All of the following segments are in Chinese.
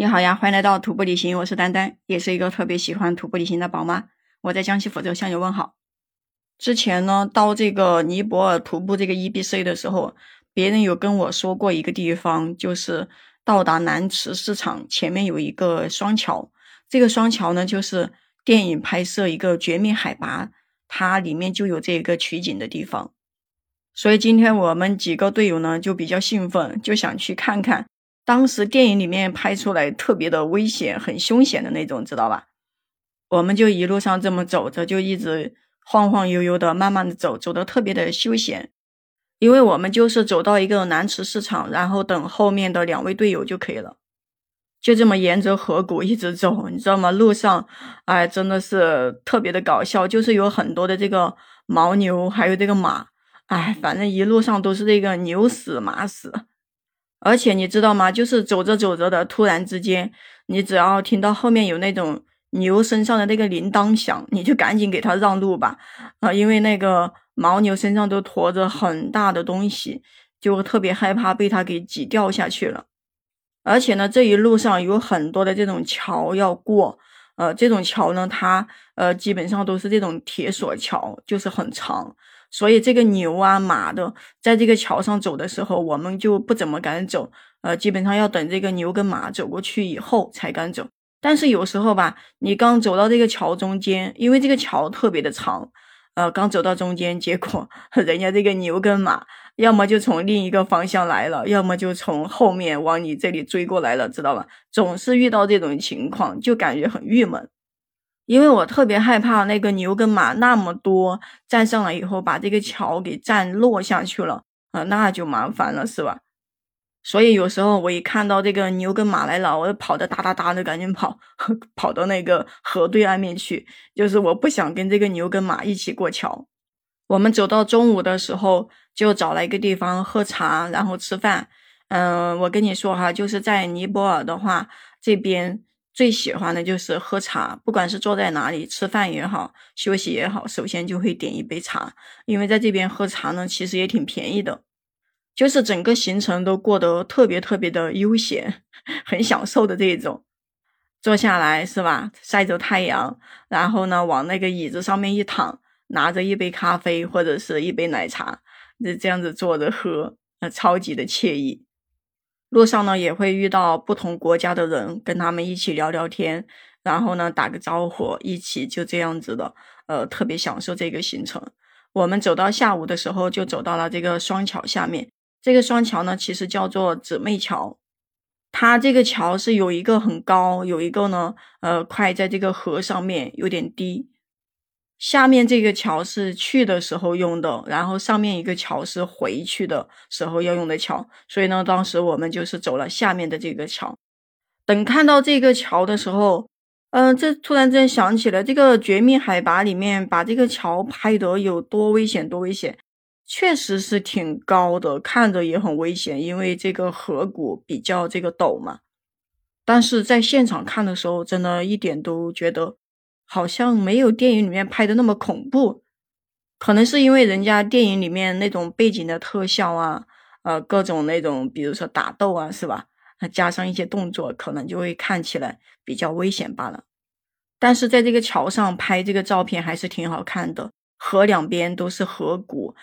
你好呀，欢迎来到徒步旅行，我是丹丹，也是一个特别喜欢徒步旅行的宝妈。我在江西抚州向你问好。之前呢，到这个尼泊尔徒步这个 EBC 的时候，别人有跟我说过一个地方，就是到达南池市场前面有一个双桥，这个双桥呢，就是电影拍摄一个《绝命海拔》，它里面就有这个取景的地方。所以今天我们几个队友呢，就比较兴奋，就想去看看。当时电影里面拍出来特别的危险，很凶险的那种，知道吧？我们就一路上这么走着，就一直晃晃悠悠的，慢慢的走，走的特别的休闲。因为我们就是走到一个南池市场，然后等后面的两位队友就可以了。就这么沿着河谷一直走，你知道吗？路上，哎，真的是特别的搞笑，就是有很多的这个牦牛，还有这个马，哎，反正一路上都是这个牛死马死。而且你知道吗？就是走着走着的，突然之间，你只要听到后面有那种牛身上的那个铃铛响，你就赶紧给它让路吧，啊，因为那个牦牛身上都驮着很大的东西，就特别害怕被它给挤掉下去了。而且呢，这一路上有很多的这种桥要过，呃，这种桥呢，它呃基本上都是这种铁索桥，就是很长。所以这个牛啊马的，在这个桥上走的时候，我们就不怎么敢走，呃，基本上要等这个牛跟马走过去以后才敢走。但是有时候吧，你刚走到这个桥中间，因为这个桥特别的长，呃，刚走到中间，结果 人家这个牛跟马，要么就从另一个方向来了，要么就从后面往你这里追过来了，知道吧？总是遇到这种情况，就感觉很郁闷。因为我特别害怕那个牛跟马那么多站上来以后把这个桥给站落下去了啊，那就麻烦了，是吧？所以有时候我一看到这个牛跟马来了，我就跑的哒哒哒的赶紧跑，跑到那个河对岸面去，就是我不想跟这个牛跟马一起过桥。我们走到中午的时候，就找了一个地方喝茶，然后吃饭。嗯，我跟你说哈，就是在尼泊尔的话，这边。最喜欢的就是喝茶，不管是坐在哪里吃饭也好，休息也好，首先就会点一杯茶，因为在这边喝茶呢，其实也挺便宜的，就是整个行程都过得特别特别的悠闲，很享受的这种。坐下来是吧，晒着太阳，然后呢，往那个椅子上面一躺，拿着一杯咖啡或者是一杯奶茶，就这样子坐着喝，那，超级的惬意。路上呢也会遇到不同国家的人，跟他们一起聊聊天，然后呢打个招呼，一起就这样子的，呃，特别享受这个行程。我们走到下午的时候，就走到了这个双桥下面。这个双桥呢，其实叫做姊妹桥。它这个桥是有一个很高，有一个呢，呃，快在这个河上面有点低。下面这个桥是去的时候用的，然后上面一个桥是回去的时候要用的桥，所以呢，当时我们就是走了下面的这个桥。等看到这个桥的时候，嗯，这突然之间想起了这个《绝命海拔》里面把这个桥拍得有多危险，多危险，确实是挺高的，看着也很危险，因为这个河谷比较这个陡嘛。但是在现场看的时候，真的一点都觉得。好像没有电影里面拍的那么恐怖，可能是因为人家电影里面那种背景的特效啊，呃，各种那种，比如说打斗啊，是吧？加上一些动作，可能就会看起来比较危险罢了。但是在这个桥上拍这个照片还是挺好看的，河两边都是河谷，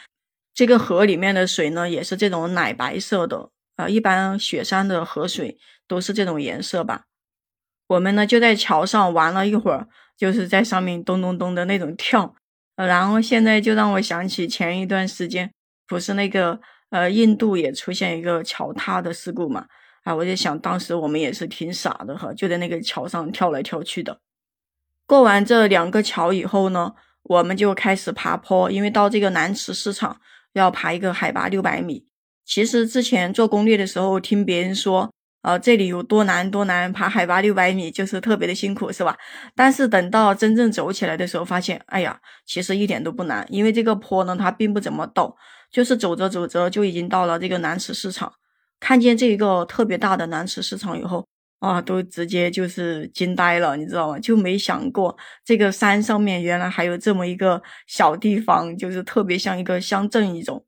这个河里面的水呢也是这种奶白色的啊，一般雪山的河水都是这种颜色吧。我们呢就在桥上玩了一会儿。就是在上面咚咚咚的那种跳，呃然后现在就让我想起前一段时间不是那个呃印度也出现一个桥塌的事故嘛，啊，我就想当时我们也是挺傻的哈，就在那个桥上跳来跳去的。过完这两个桥以后呢，我们就开始爬坡，因为到这个南池市场要爬一个海拔六百米。其实之前做攻略的时候听别人说。啊，这里有多难多难，爬海拔六百米就是特别的辛苦，是吧？但是等到真正走起来的时候，发现，哎呀，其实一点都不难，因为这个坡呢，它并不怎么陡，就是走着走着就已经到了这个南池市场。看见这一个特别大的南池市场以后，啊，都直接就是惊呆了，你知道吗？就没想过这个山上面原来还有这么一个小地方，就是特别像一个乡镇一种。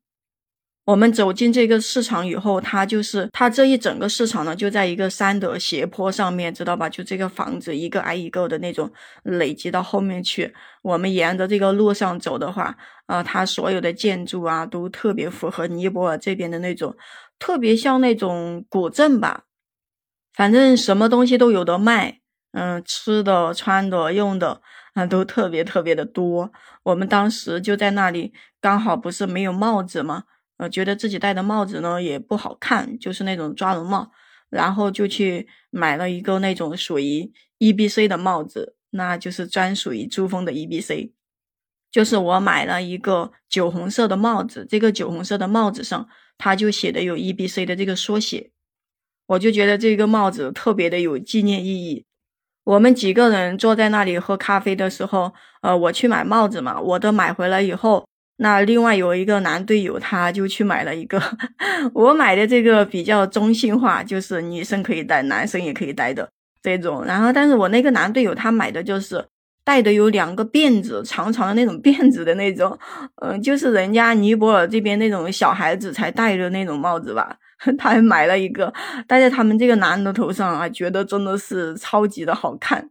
我们走进这个市场以后，它就是它这一整个市场呢，就在一个山的斜坡上面，知道吧？就这个房子一个挨一个的那种累积到后面去。我们沿着这个路上走的话，呃，它所有的建筑啊，都特别符合尼泊尔这边的那种，特别像那种古镇吧。反正什么东西都有的卖，嗯，吃的、穿的、用的，啊，都特别特别的多。我们当时就在那里，刚好不是没有帽子吗？呃，觉得自己戴的帽子呢也不好看，就是那种抓绒帽，然后就去买了一个那种属于 E B C 的帽子，那就是专属于珠峰的 E B C。就是我买了一个酒红色的帽子，这个酒红色的帽子上，它就写的有 E B C 的这个缩写，我就觉得这个帽子特别的有纪念意义。我们几个人坐在那里喝咖啡的时候，呃，我去买帽子嘛，我的买回来以后。那另外有一个男队友，他就去买了一个，我买的这个比较中性化，就是女生可以戴，男生也可以戴的这种。然后，但是我那个男队友他买的就是戴的有两个辫子，长长的那种辫子的那种，嗯，就是人家尼泊尔这边那种小孩子才戴的那种帽子吧。他还买了一个戴在他们这个男的头上啊，觉得真的是超级的好看。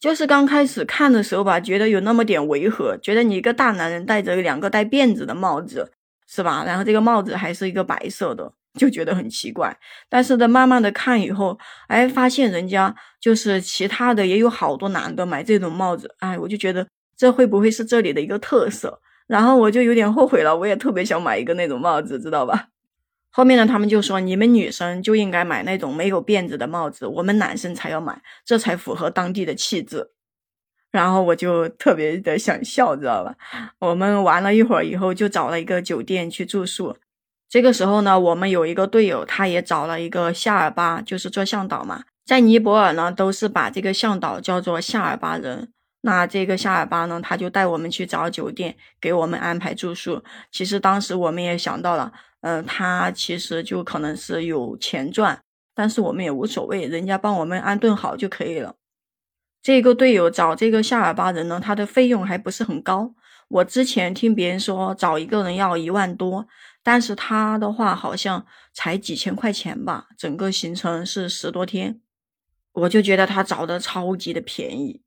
就是刚开始看的时候吧，觉得有那么点违和，觉得你一个大男人戴着两个带辫子的帽子，是吧？然后这个帽子还是一个白色的，就觉得很奇怪。但是呢，慢慢的看以后，哎，发现人家就是其他的也有好多男的买这种帽子，哎，我就觉得这会不会是这里的一个特色？然后我就有点后悔了，我也特别想买一个那种帽子，知道吧？后面呢，他们就说你们女生就应该买那种没有辫子的帽子，我们男生才要买，这才符合当地的气质。然后我就特别的想笑，知道吧？我们玩了一会儿以后，就找了一个酒店去住宿。这个时候呢，我们有一个队友，他也找了一个夏尔巴，就是做向导嘛。在尼泊尔呢，都是把这个向导叫做夏尔巴人。那这个夏尔巴呢，他就带我们去找酒店，给我们安排住宿。其实当时我们也想到了。嗯，他其实就可能是有钱赚，但是我们也无所谓，人家帮我们安顿好就可以了。这个队友找这个夏尔巴人呢，他的费用还不是很高。我之前听别人说找一个人要一万多，但是他的话好像才几千块钱吧，整个行程是十多天，我就觉得他找的超级的便宜。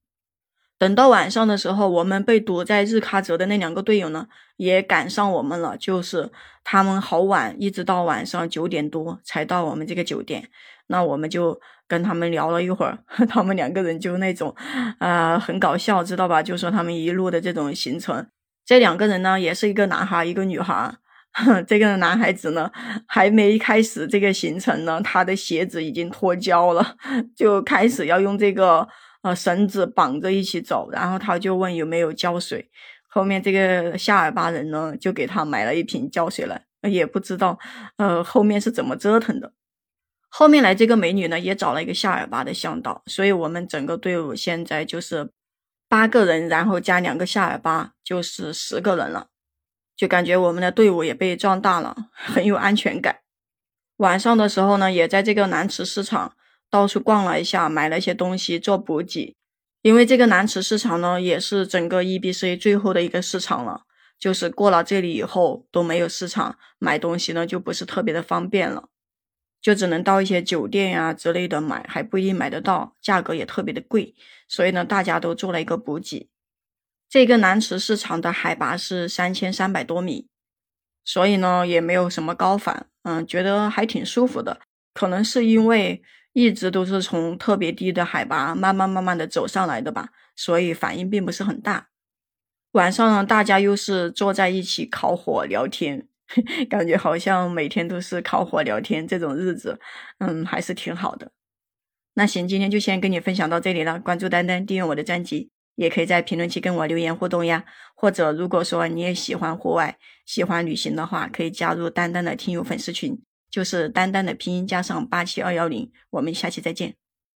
等到晚上的时候，我们被堵在日喀则的那两个队友呢，也赶上我们了。就是他们好晚，一直到晚上九点多才到我们这个酒店。那我们就跟他们聊了一会儿，他们两个人就那种，啊，很搞笑，知道吧？就说他们一路的这种行程。这两个人呢，也是一个男孩，一个女孩。这个男孩子呢，还没开始这个行程呢，他的鞋子已经脱胶了，就开始要用这个。呃，绳子绑着一起走，然后他就问有没有胶水。后面这个夏尔巴人呢，就给他买了一瓶胶水来，也不知道，呃，后面是怎么折腾的。后面来这个美女呢，也找了一个夏尔巴的向导，所以我们整个队伍现在就是八个人，然后加两个夏尔巴，就是十个人了。就感觉我们的队伍也被壮大了，很有安全感。晚上的时候呢，也在这个南池市场。到处逛了一下，买了一些东西做补给。因为这个南池市场呢，也是整个 E B C 最后的一个市场了。就是过了这里以后都没有市场，买东西呢就不是特别的方便了，就只能到一些酒店呀之类的买，还不一定买得到，价格也特别的贵。所以呢，大家都做了一个补给。这个南池市场的海拔是三千三百多米，所以呢也没有什么高反，嗯，觉得还挺舒服的。可能是因为。一直都是从特别低的海拔慢慢慢慢的走上来的吧，所以反应并不是很大。晚上呢，大家又是坐在一起烤火聊天，感觉好像每天都是烤火聊天这种日子，嗯，还是挺好的。那行，今天就先跟你分享到这里了。关注丹丹，订阅我的专辑，也可以在评论区跟我留言互动呀。或者如果说你也喜欢户外、喜欢旅行的话，可以加入丹丹的听友粉丝群。就是丹丹的拼音加上八七二幺零，我们下期再见。